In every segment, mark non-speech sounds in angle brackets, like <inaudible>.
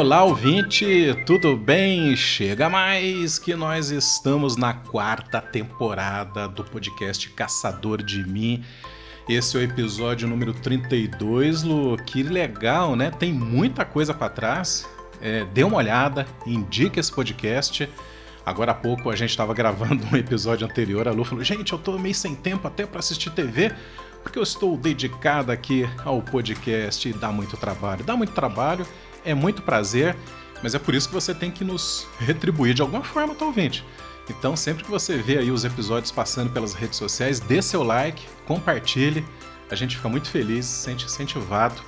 Olá, ouvinte, tudo bem? Chega mais que nós estamos na quarta temporada do podcast Caçador de Mim. Esse é o episódio número 32, Lu. Que legal, né? Tem muita coisa para trás. É, dê uma olhada, indique esse podcast. Agora há pouco a gente estava gravando um episódio anterior. A Lu falou: Gente, eu tô meio sem tempo até para assistir TV, porque eu estou dedicada aqui ao podcast e dá muito trabalho. Dá muito trabalho, é muito prazer, mas é por isso que você tem que nos retribuir de alguma forma, tá ouvinte? Então, sempre que você vê aí os episódios passando pelas redes sociais, dê seu like, compartilhe. A gente fica muito feliz, se sente incentivado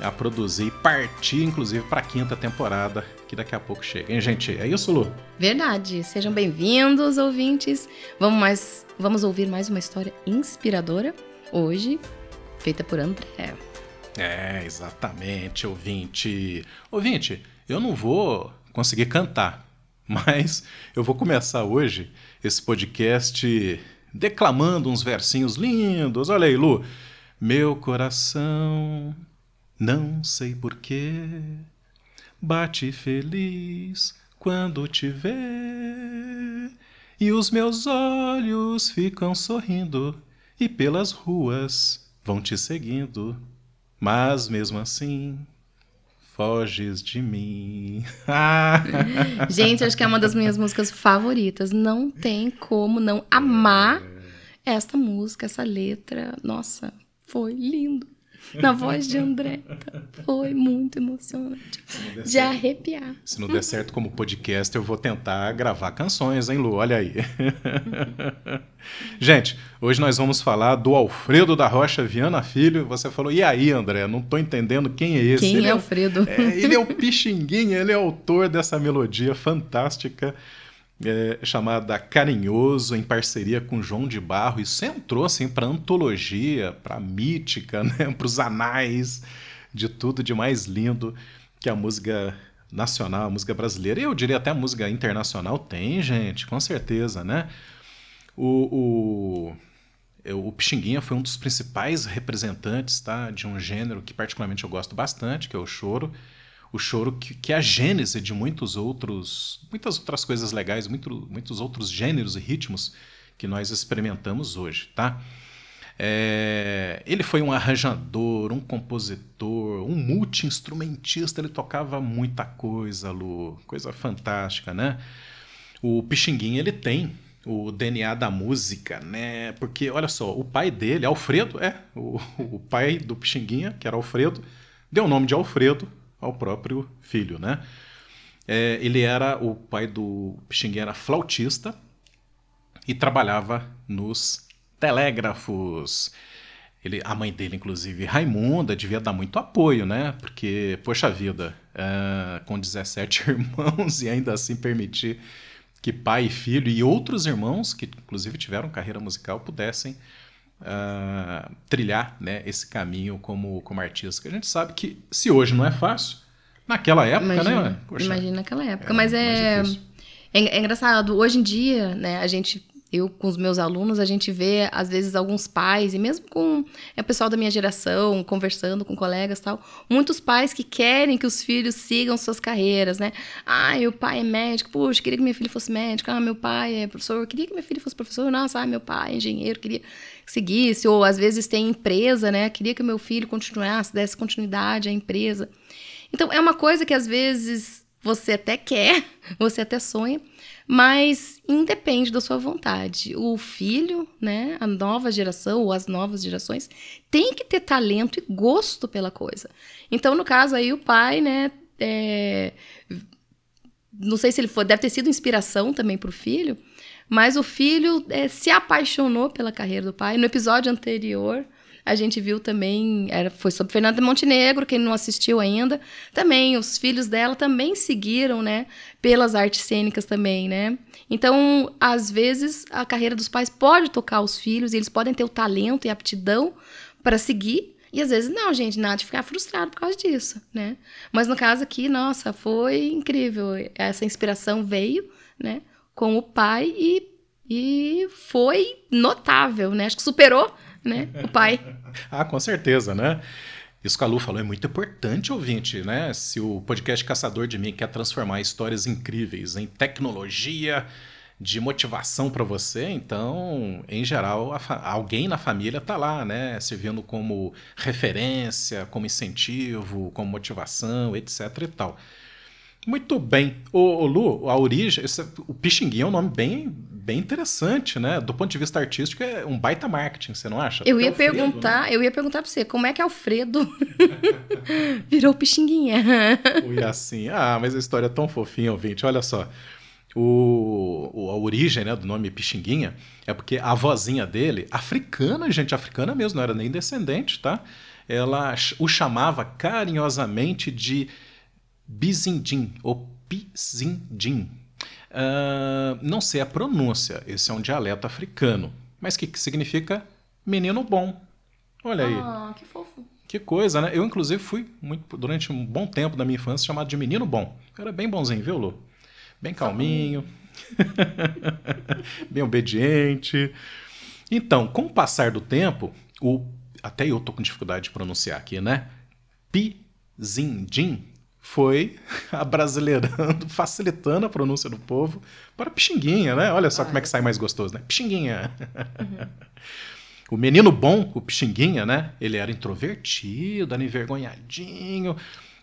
a produzir e partir, inclusive, para a quinta temporada, que daqui a pouco chega. Hein, gente? É isso, Lu? Verdade. Sejam bem-vindos, ouvintes. Vamos, mais, vamos ouvir mais uma história inspiradora, hoje, feita por André. É, exatamente, ouvinte. Ouvinte, eu não vou conseguir cantar, <laughs> mas eu vou começar hoje esse podcast declamando uns versinhos lindos. Olha aí, Lu. Meu coração, não sei porquê, bate feliz quando te vê. E os meus olhos ficam sorrindo e pelas ruas vão te seguindo. Mas mesmo assim, foges de mim. <laughs> Gente, acho que é uma das minhas músicas favoritas. Não tem como não amar esta música, essa letra. Nossa, foi lindo <laughs> na voz de André. Foi muito emocionante. De certo, arrepiar. Se não der certo como podcast, eu vou tentar gravar canções, hein, Lu? Olha aí. <laughs> Gente, hoje nós vamos falar do Alfredo da Rocha Viana Filho. Você falou, e aí, André? Não estou entendendo quem é esse. Quem ele é Alfredo? É, ele é o Pixinguinha, ele é autor dessa melodia fantástica é, chamada Carinhoso, em parceria com João de Barro. Isso entrou assim, para antologia, para mítica, <laughs> né? para os anais de tudo de mais lindo que a música nacional, a música brasileira. E eu diria até a música internacional tem, gente, com certeza, né? O, o, o Pixinguinha foi um dos principais representantes tá, de um gênero que particularmente eu gosto bastante, que é o choro o choro que, que, é a gênese de muitos outros, muitas outras coisas legais, muito, muitos outros gêneros e ritmos que nós experimentamos hoje, tá? É, ele foi um arranjador, um compositor, um multi-instrumentista, ele tocava muita coisa, Lu, coisa fantástica, né? O Pixinguinha, ele tem o DNA da música, né? Porque, olha só, o pai dele, Alfredo, é, o, o pai do Pixinguinha, que era Alfredo, deu o nome de Alfredo ao próprio filho, né? É, ele era o pai do Pixinguinha era flautista e trabalhava nos telégrafos. Ele, a mãe dele, inclusive, Raimunda, devia dar muito apoio, né? Porque, poxa vida, é, com 17 <laughs> irmãos e ainda assim permitir que pai e filho e outros irmãos, que inclusive tiveram carreira musical, pudessem uh, trilhar né, esse caminho como, como artista. Que a gente sabe que se hoje não é fácil, naquela época, né, imagina, né? Poxa, imagina naquela época. Mas é, é, é engraçado. Hoje em dia, né, a gente eu com os meus alunos, a gente vê, às vezes, alguns pais, e mesmo com é, o pessoal da minha geração, conversando com colegas tal, muitos pais que querem que os filhos sigam suas carreiras, né? Ah, meu pai é médico, puxa, queria que meu filho fosse médico, ah, meu pai é professor, queria que meu filho fosse professor, nossa, ah, meu pai é engenheiro, queria que seguisse, ou às vezes tem empresa, né? Queria que meu filho continuasse, desse continuidade à empresa. Então, é uma coisa que às vezes você até quer, <laughs> você até sonha, mas independe da sua vontade. O filho, né, a nova geração ou as novas gerações, tem que ter talento e gosto pela coisa. Então, no caso aí, o pai, né, é, não sei se ele foi, deve ter sido inspiração também para o filho, mas o filho é, se apaixonou pela carreira do pai. No episódio anterior, a gente viu também, era, foi sobre Fernanda Montenegro, quem não assistiu ainda. Também, os filhos dela também seguiram, né? Pelas artes cênicas também, né? Então, às vezes, a carreira dos pais pode tocar os filhos, e eles podem ter o talento e aptidão para seguir, e às vezes não, gente, nada de ficar frustrado por causa disso, né? Mas no caso aqui, nossa, foi incrível. Essa inspiração veio, né, com o pai e, e foi notável, né? Acho que superou né? O pai. <laughs> ah, com certeza, né? Isso que a Lu falou é muito importante, ouvinte, né? Se o podcast Caçador de Mim quer transformar histórias incríveis em tecnologia de motivação para você, então, em geral, alguém na família tá lá, né? Servindo como referência, como incentivo, como motivação, etc e tal. Muito bem. Ô Lu, a origem, esse, o Pixinguinha é um nome bem, bem interessante, né? Do ponto de vista artístico, é um baita marketing, você não acha? Eu ia Alfredo, perguntar, né? eu ia perguntar para você, como é que Alfredo <laughs> virou Pixinguinha? Foi assim. Ah, mas a história é tão fofinha, ouvinte. Olha só. O, a origem né, do nome Pixinguinha é porque a vozinha dele, africana, gente, africana mesmo, não era nem descendente, tá? Ela o chamava carinhosamente de Bizindim, ou Pizindim. Uh, não sei a pronúncia, esse é um dialeto africano. Mas o que, que significa menino bom? Olha aí. Ah, que fofo. Que coisa, né? Eu, inclusive, fui muito, durante um bom tempo da minha infância chamado de menino bom. Eu era bem bonzinho, viu, Lu? Bem calminho, <laughs> bem obediente. Então, com o passar do tempo, o até eu tô com dificuldade de pronunciar aqui, né? Pizindim foi <laughs> abrasileirando, <laughs> facilitando a pronúncia do povo para Pixinguinha, né? Olha só ah, como é que sai mais gostoso, né? Pixinguinha. Uhum. <laughs> o menino bom, o Pixinguinha, né? Ele era introvertido, era envergonhadinho.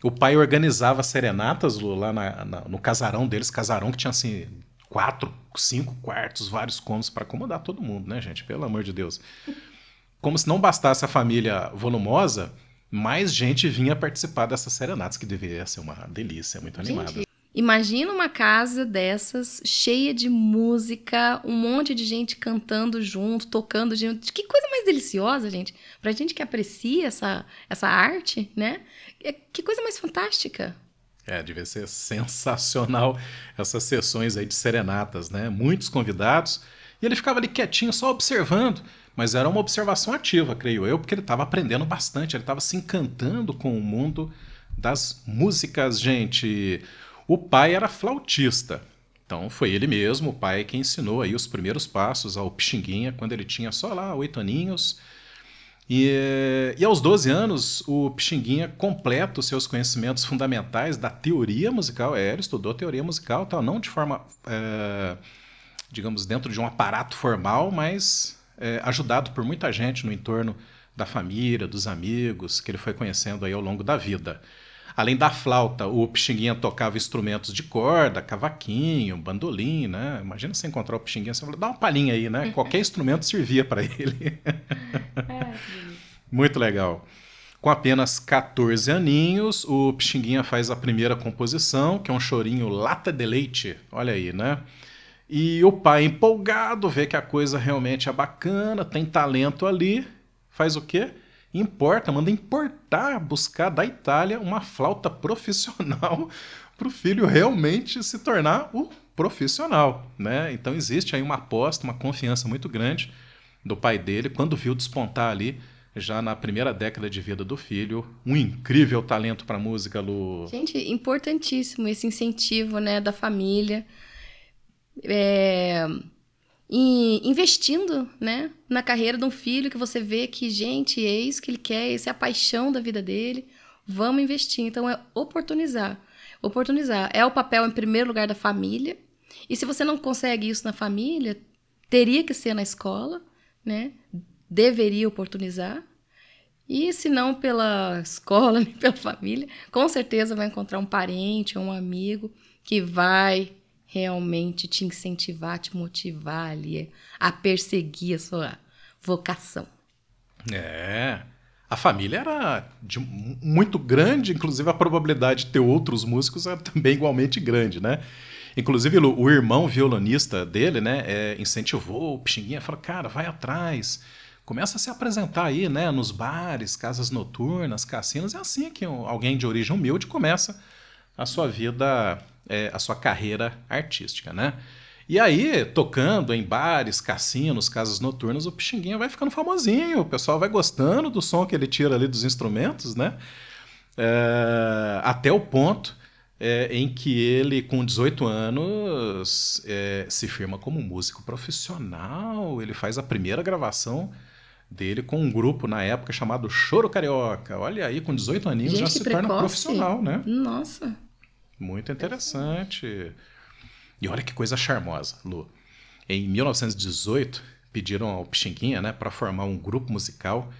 O pai organizava serenatas lá na, na, no casarão deles, casarão que tinha assim quatro, cinco quartos, vários cômodos para acomodar todo mundo, né, gente? Pelo amor de Deus. Como se não bastasse a família volumosa, mais gente vinha participar dessas serenatas, que deveria ser uma delícia, muito gente, animada. Imagina uma casa dessas, cheia de música, um monte de gente cantando junto, tocando junto. Que coisa mais deliciosa, gente. Pra gente que aprecia essa, essa arte, né? É, que coisa mais fantástica. É, devia ser sensacional essas sessões aí de serenatas, né? Muitos convidados. E ele ficava ali quietinho, só observando. Mas era uma observação ativa, creio eu, porque ele estava aprendendo bastante, ele estava se encantando com o mundo das músicas, gente. O pai era flautista. Então foi ele mesmo, o pai, que ensinou aí os primeiros passos ao Pixinguinha quando ele tinha só lá oito aninhos. E, e aos 12 anos, o Pixinguinha completa os seus conhecimentos fundamentais da teoria musical. É, ele estudou teoria musical, tal, não de forma, é, digamos, dentro de um aparato formal, mas é, ajudado por muita gente no entorno da família, dos amigos, que ele foi conhecendo aí ao longo da vida. Além da flauta, o Pixinguinha tocava instrumentos de corda, cavaquinho, bandolim, né? Imagina você encontrar o Pixinguinha, você fala, dá uma palhinha aí, né? <laughs> Qualquer instrumento servia para ele. É, <laughs> Muito legal. Com apenas 14 aninhos, o Pixinguinha faz a primeira composição, que é um chorinho lata de leite. Olha aí, né? E o pai empolgado, vê que a coisa realmente é bacana, tem talento ali, faz o quê? Importa, manda importar, buscar da Itália uma flauta profissional <laughs> para o filho realmente se tornar o profissional, né? Então existe aí uma aposta, uma confiança muito grande do pai dele quando viu despontar ali já na primeira década de vida do filho, um incrível talento para música, Lu. Gente, importantíssimo esse incentivo, né, da família é, investindo né, na carreira de um filho que você vê que, gente, é isso que ele quer, essa é a paixão da vida dele. Vamos investir. Então, é oportunizar. Oportunizar. É o papel, em primeiro lugar, da família. E se você não consegue isso na família, teria que ser na escola, né? Deveria oportunizar. E se não pela escola, <laughs> nem pela família, com certeza vai encontrar um parente um amigo que vai realmente te incentivar, te motivar ali a perseguir a sua vocação. É. A família era muito grande, inclusive a probabilidade de ter outros músicos era também igualmente grande, né? Inclusive o irmão violonista dele, né, é, incentivou o Pixinguinha, falou, cara, vai atrás, começa a se apresentar aí, né, nos bares, casas noturnas, cassinos, é assim que alguém de origem humilde começa a sua vida é, a sua carreira artística, né? E aí, tocando em bares, cassinos, casas noturnas, o Pixinguinha vai ficando famosinho, o pessoal vai gostando do som que ele tira ali dos instrumentos, né? É, até o ponto é, em que ele, com 18 anos, é, se firma como músico profissional, ele faz a primeira gravação dele com um grupo na época chamado Choro Carioca. Olha aí, com 18 aninhos Gente, já se precoce. torna profissional, né? Nossa. Muito interessante. E olha que coisa charmosa, Lu. Em 1918, pediram ao Pixinguinha, né, para formar um grupo musical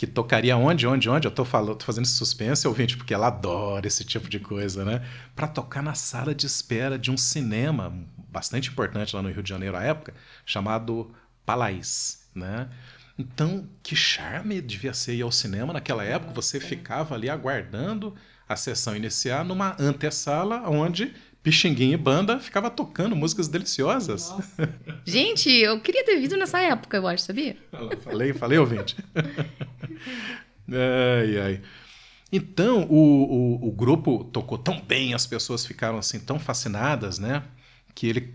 que tocaria onde, onde, onde? Eu tô falando, tô fazendo suspense, ouvinte, porque ela adora esse tipo de coisa, né? Para tocar na sala de espera de um cinema bastante importante lá no Rio de Janeiro à época, chamado Palais, né? Então, que charme devia ser ir ao cinema naquela época. Você ficava ali aguardando a sessão iniciar numa antessala onde Pixinguinha e banda ficava tocando músicas deliciosas. Gente, eu queria ter visto nessa época, eu acho, sabia? Falei, falei, ouvinte. ai, ai. Então, o, o, o grupo tocou tão bem, as pessoas ficaram assim tão fascinadas, né? Que ele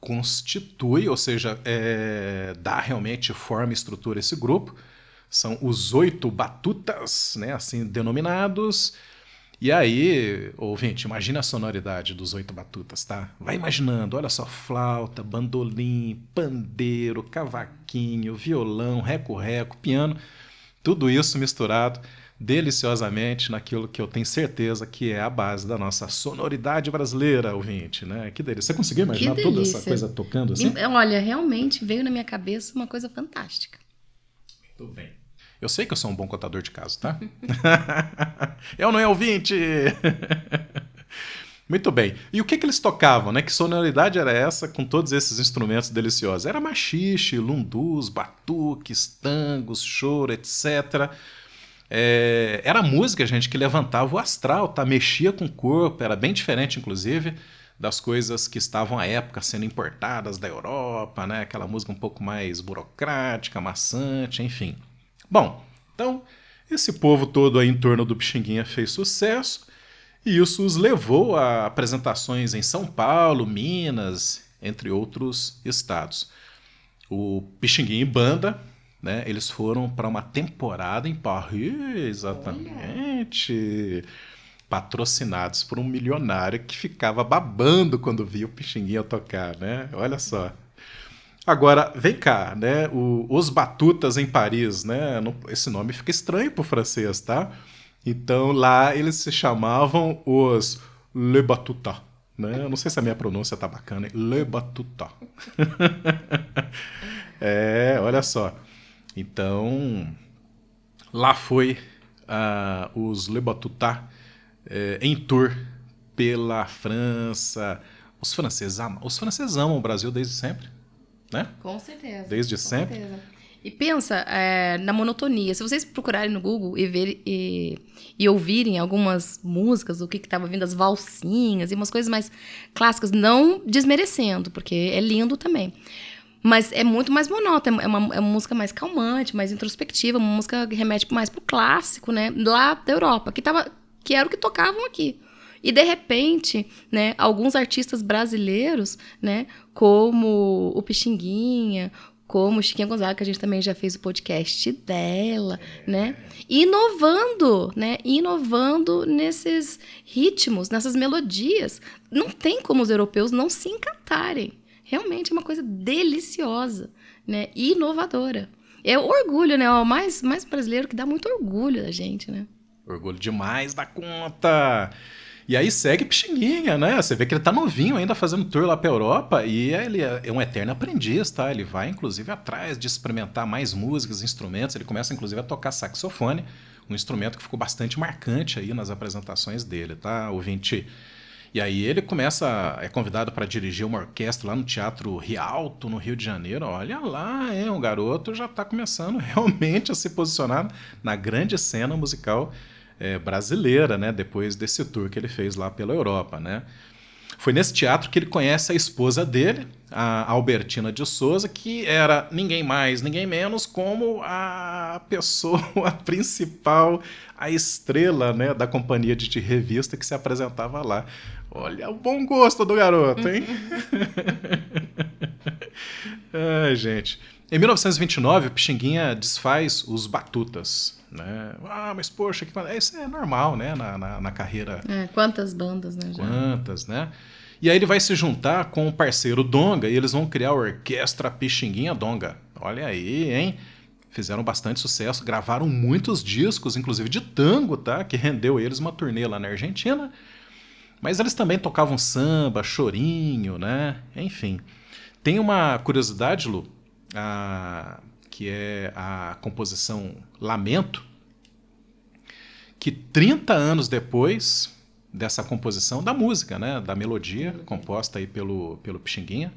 constitui, ou seja, é, dá realmente forma e estrutura a esse grupo. São os oito batutas, né, assim denominados. E aí, ouvinte, imagina a sonoridade dos oito batutas, tá? Vai imaginando, olha só, flauta, bandolim, pandeiro, cavaquinho, violão, reco-reco, piano, tudo isso misturado deliciosamente naquilo que eu tenho certeza que é a base da nossa sonoridade brasileira, ouvinte, né? Que delícia. Você conseguiu imaginar toda essa coisa tocando assim? Olha, realmente veio na minha cabeça uma coisa fantástica. Muito bem. Eu sei que eu sou um bom contador de casos, tá? <laughs> eu não é ouvinte! <laughs> Muito bem. E o que, que eles tocavam, né? Que sonoridade era essa com todos esses instrumentos deliciosos? Era machixe, lundus, batuques, tangos, choro, etc. É, era música, gente, que levantava o astral, tá? Mexia com o corpo, era bem diferente, inclusive, das coisas que estavam à época sendo importadas da Europa, né? Aquela música um pouco mais burocrática, maçante, enfim. Bom, então, esse povo todo aí em torno do Pixinguinha fez sucesso e isso os levou a apresentações em São Paulo, Minas, entre outros estados. O Pixinguinha e Banda né? Eles foram para uma temporada em Paris, exatamente. Olha. Patrocinados por um milionário que ficava babando quando via o Pixinguinha tocar, né? Olha só. Agora, vem cá, né? O, os Batutas em Paris, né? esse nome fica estranho para o francês, tá? Então lá eles se chamavam os Le Batuta. Né? Não sei se a minha pronúncia tá bacana. Le Batuta. <laughs> é, olha só. Então, lá foi uh, os Le Batuta uh, em tour pela França. Os franceses, amam, os franceses amam o Brasil desde sempre, né? Com certeza. Desde com sempre. Certeza. E pensa é, na monotonia. Se vocês procurarem no Google e, ver, e, e ouvirem algumas músicas, o que estava vindo, as valsinhas e umas coisas mais clássicas, não desmerecendo, porque é lindo também. Mas é muito mais monótona, é uma, é uma música mais calmante, mais introspectiva, uma música que remete mais pro clássico, né? Lá da Europa, que, tava, que era o que tocavam aqui. E de repente, né, alguns artistas brasileiros, né, como o Pixinguinha, como Chiquinha Gonzaga, que a gente também já fez o podcast dela, né? Inovando, né? Inovando nesses ritmos, nessas melodias. Não tem como os europeus não se encantarem. Realmente é uma coisa deliciosa, né? Inovadora. É orgulho, né? O mais, mais brasileiro que dá muito orgulho da gente, né? Orgulho demais da conta. E aí segue Pixinguinha, né? Você vê que ele tá novinho ainda fazendo tour lá pra Europa e ele é um eterno aprendiz, tá? Ele vai, inclusive, atrás de experimentar mais músicas, instrumentos. Ele começa, inclusive, a tocar saxofone, um instrumento que ficou bastante marcante aí nas apresentações dele, tá? Ouvinte e aí ele começa, é convidado para dirigir uma orquestra lá no Teatro Rialto, no Rio de Janeiro. Olha lá, é, um garoto já está começando <laughs> realmente a se posicionar na grande cena musical é, brasileira, né? Depois desse tour que ele fez lá pela Europa, né? Foi nesse teatro que ele conhece a esposa dele, a Albertina de Souza, que era ninguém mais, ninguém menos como a pessoa <laughs> principal, a estrela né, da companhia de revista que se apresentava lá. Olha o bom gosto do garoto, hein? <laughs> Ai, gente. Em 1929, o Pixinguinha desfaz os Batutas. Né? Ah, mas poxa, que... isso é normal, né? Na, na, na carreira. É, quantas bandas, né? Já? Quantas, né? E aí ele vai se juntar com o parceiro Donga e eles vão criar a Orquestra Pixinguinha Donga. Olha aí, hein? fizeram bastante sucesso, gravaram muitos discos, inclusive de tango, tá? Que rendeu eles uma turnê lá na Argentina. Mas eles também tocavam samba, chorinho, né? Enfim. Tem uma curiosidade, Lu, a, que é a composição Lamento, que 30 anos depois dessa composição da música, né, da melodia, composta aí pelo, pelo Pixinguinha,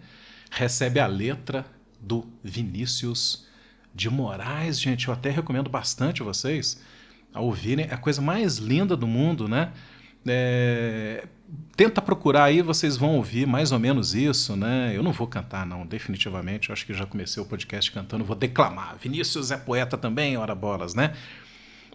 recebe a letra do Vinícius de Moraes, gente. Eu até recomendo bastante vocês a ouvirem. É a coisa mais linda do mundo, né? É, tenta procurar aí, vocês vão ouvir mais ou menos isso, né? Eu não vou cantar, não, definitivamente. Eu acho que já comecei o podcast cantando, vou declamar. Vinícius é poeta também, ora bolas, né?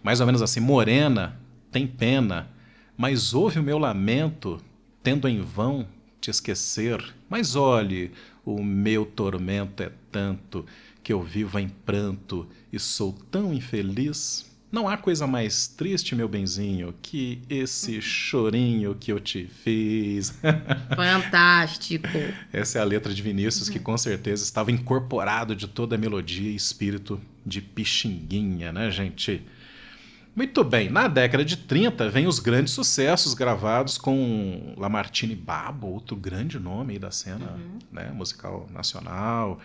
Mais ou menos assim, Morena tem pena, mas ouve o meu lamento, tendo em vão te esquecer. Mas olhe, o meu tormento é tanto que eu vivo em pranto e sou tão infeliz. Não há coisa mais triste, meu benzinho, que esse chorinho que eu te fiz. <laughs> Fantástico. Essa é a letra de Vinícius, que com certeza estava incorporado de toda a melodia e espírito de Pixinguinha, né, gente? Muito bem, na década de 30 vem os grandes sucessos gravados com Lamartine Babo, outro grande nome aí da cena uhum. né, musical nacional.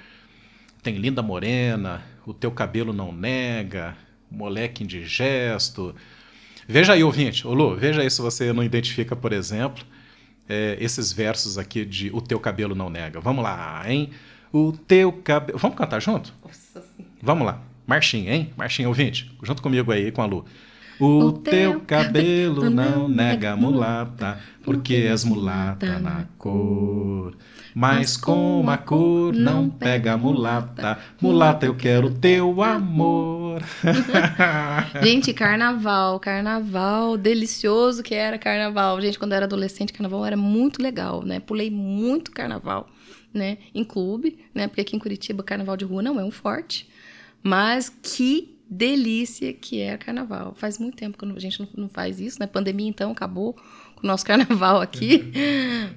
Tem Linda Morena, O Teu Cabelo Não Nega, moleque indigesto. Veja aí, ouvinte, ô Lu, veja aí se você não identifica, por exemplo, é, esses versos aqui de O Teu Cabelo Não Nega. Vamos lá, hein? O teu cabelo. Vamos cantar junto? Nossa, Vamos lá. Marchinha, hein? Marchinha, ouvinte, junto comigo aí com a Lu. O, o teu cabelo não nega mulata, porque és mulata na cor. Mas como a cor não pega mulata, mulata eu quero teu amor. <laughs> <laughs> Gente, carnaval, carnaval, delicioso que era carnaval. Gente, quando eu era adolescente, carnaval era muito legal, né? Pulei muito carnaval, né? Em clube, né? Porque aqui em Curitiba, carnaval de rua não é um forte. Mas que delícia que é carnaval. Faz muito tempo que a gente não faz isso, né? Pandemia, então, acabou o nosso <laughs> carnaval aqui.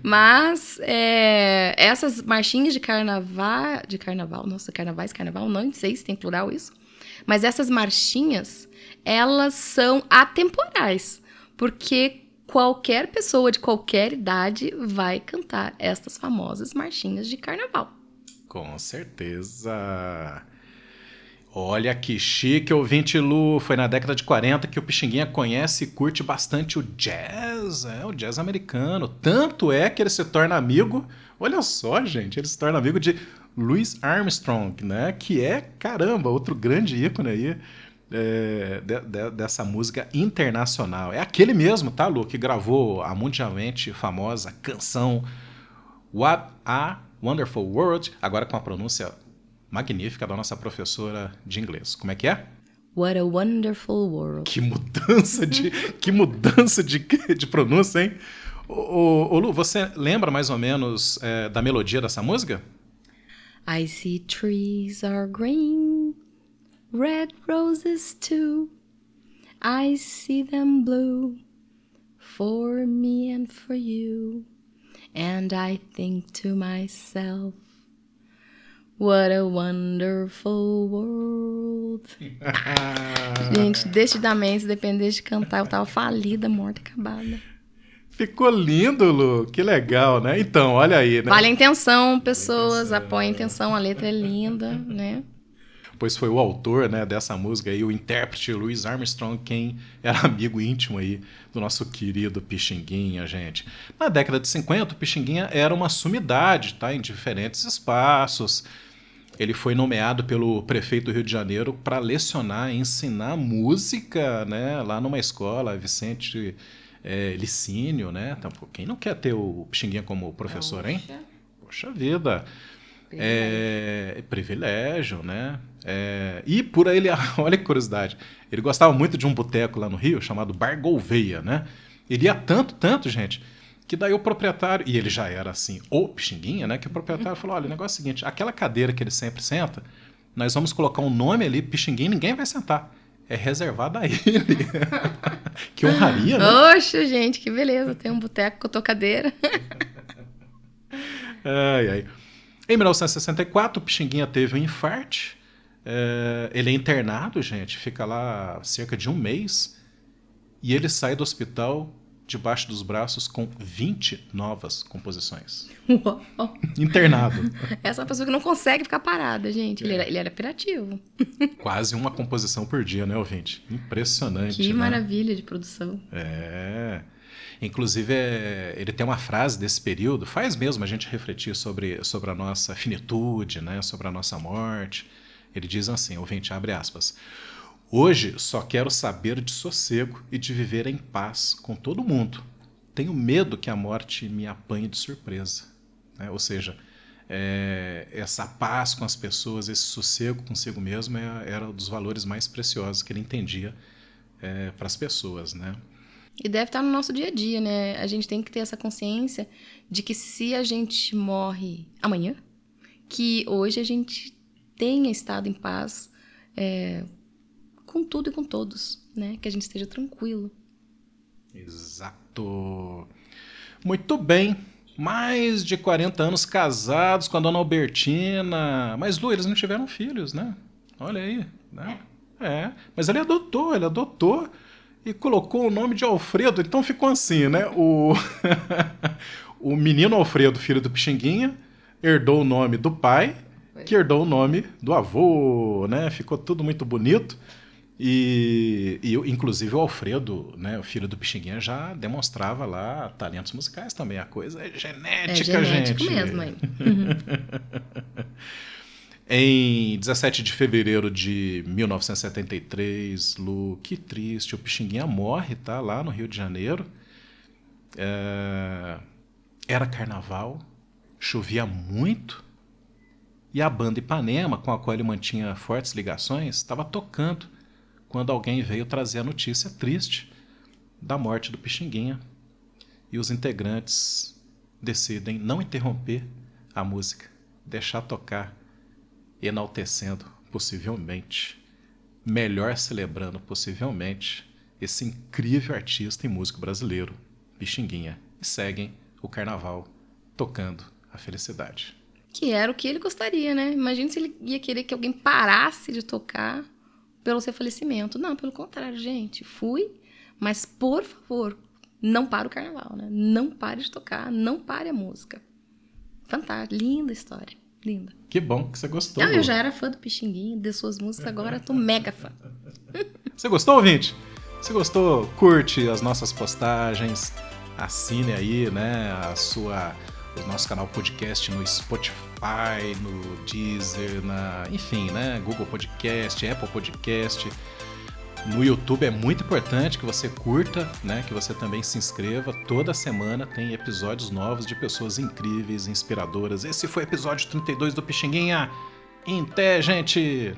Mas é, essas marchinhas de carnaval, de carnaval, nossa, carnavais, carnaval, não sei se tem plural isso. Mas essas marchinhas, elas são atemporais, porque qualquer pessoa de qualquer idade vai cantar estas famosas marchinhas de carnaval. Com certeza. Olha que chique, ouvinte Lu. Foi na década de 40 que o Pixinguinha conhece e curte bastante o jazz, é, o jazz americano. Tanto é que ele se torna amigo, olha só, gente, ele se torna amigo de Louis Armstrong, né? Que é, caramba, outro grande ícone aí é, de, de, dessa música internacional. É aquele mesmo, tá, Lu, que gravou a mundialmente famosa canção What a Wonderful World, agora com a pronúncia magnífica da nossa professora de inglês. Como é que é? What a wonderful world. Que mudança de, <laughs> que mudança de, de pronúncia, hein? Ô, ô, Lu, você lembra mais ou menos é, da melodia dessa música? I see trees are green, red roses too. I see them blue for me and for you. And I think to myself, What a wonderful world. <laughs> Gente, decididamente, se dependesse de cantar, eu tava falida, morta, acabada. Ficou lindo, Lu. Que legal, né? Então, olha aí, né? Vale a intenção, pessoas. Apoiem a intenção, a letra é linda, né? Pois foi o autor né, dessa música aí, o intérprete Louis Armstrong, quem era amigo íntimo aí do nosso querido Pixinguinha, gente. Na década de 50, o Pixinguinha era uma sumidade, tá? Em diferentes espaços ele foi nomeado pelo prefeito do Rio de Janeiro para lecionar, ensinar música, né, lá numa escola, Vicente é, Licínio, né? Então, quem não quer ter o Pixinguinha como professor, hein? Poxa vida. Privilégio. É, privilégio, né? É, e por aí ele, <laughs> olha que curiosidade, ele gostava muito de um boteco lá no Rio chamado Bar Gouveia, né? Ele ia tanto, tanto, gente, que daí o proprietário, e ele já era assim, o pixinguinha, né? Que o proprietário falou: olha, o negócio é o seguinte, aquela cadeira que ele sempre senta, nós vamos colocar um nome ali, pixinguinha, ninguém vai sentar. É reservado a ele. <laughs> que honraria, né? Oxe, gente, que beleza. Tem um boteco com a tua cadeira. <laughs> ai, ai. Em 1964, o Pixinguinha teve um infarte. É, ele é internado, gente, fica lá cerca de um mês e ele sai do hospital debaixo dos braços com 20 novas composições. Uau. Internado. Essa é uma pessoa que não consegue ficar parada, gente. Ele, é. era, ele era operativo. Quase uma composição por dia, né, ouvinte? Impressionante. Que né? maravilha de produção. É. Inclusive, é, ele tem uma frase desse período, faz mesmo a gente refletir sobre, sobre a nossa finitude, né, sobre a nossa morte. Ele diz assim, ouvinte, abre aspas. Hoje só quero saber de sossego e de viver em paz com todo mundo. Tenho medo que a morte me apanhe de surpresa. Né? Ou seja, é, essa paz com as pessoas, esse sossego consigo mesmo é, era um dos valores mais preciosos que ele entendia é, para as pessoas. Né? E deve estar no nosso dia a dia, né? A gente tem que ter essa consciência de que se a gente morre amanhã, que hoje a gente tenha estado em paz é, com tudo e com todos, né? Que a gente esteja tranquilo. Exato. Muito bem. Mais de 40 anos casados com a dona Albertina. Mas, Lu, eles não tiveram filhos, né? Olha aí. Né? É. Mas ele adotou, ele adotou e colocou o nome de Alfredo. Então ficou assim, né? O, <laughs> o menino Alfredo, filho do Pixinguinha, herdou o nome do pai, que herdou o nome do avô, né? Ficou tudo muito bonito. E, e inclusive o Alfredo, né, o filho do Pixinguinha, já demonstrava lá talentos musicais também. A coisa é genética, é genético gente. mesmo, hein? <laughs> Em 17 de fevereiro de 1973, Lu, que triste, o Pixinguinha morre, tá? Lá no Rio de Janeiro. É... Era carnaval, chovia muito, e a banda Ipanema, com a qual ele mantinha fortes ligações, estava tocando quando alguém veio trazer a notícia triste da morte do Pixinguinha. E os integrantes decidem não interromper a música, deixar tocar enaltecendo, possivelmente, melhor celebrando, possivelmente, esse incrível artista e músico brasileiro, Pixinguinha, e seguem o carnaval tocando a felicidade. Que era o que ele gostaria, né? Imagina se ele ia querer que alguém parasse de tocar pelo seu falecimento. Não, pelo contrário, gente. Fui, mas por favor, não para o carnaval, né? Não pare de tocar, não pare a música. Fantástico, linda história. Linda. Que bom que você gostou. Não, eu já era fã do Pixinguinho, de suas músicas, agora tô mega fã. <laughs> Você gostou, ouvinte? Se gostou, curte as nossas postagens, assine aí, né, a sua o nosso canal podcast no Spotify, no Deezer, na, enfim, né, Google Podcast, Apple Podcast. No YouTube é muito importante que você curta, né? Que você também se inscreva. Toda semana tem episódios novos de pessoas incríveis, inspiradoras. Esse foi o episódio 32 do Pixinguinha. Em té, gente!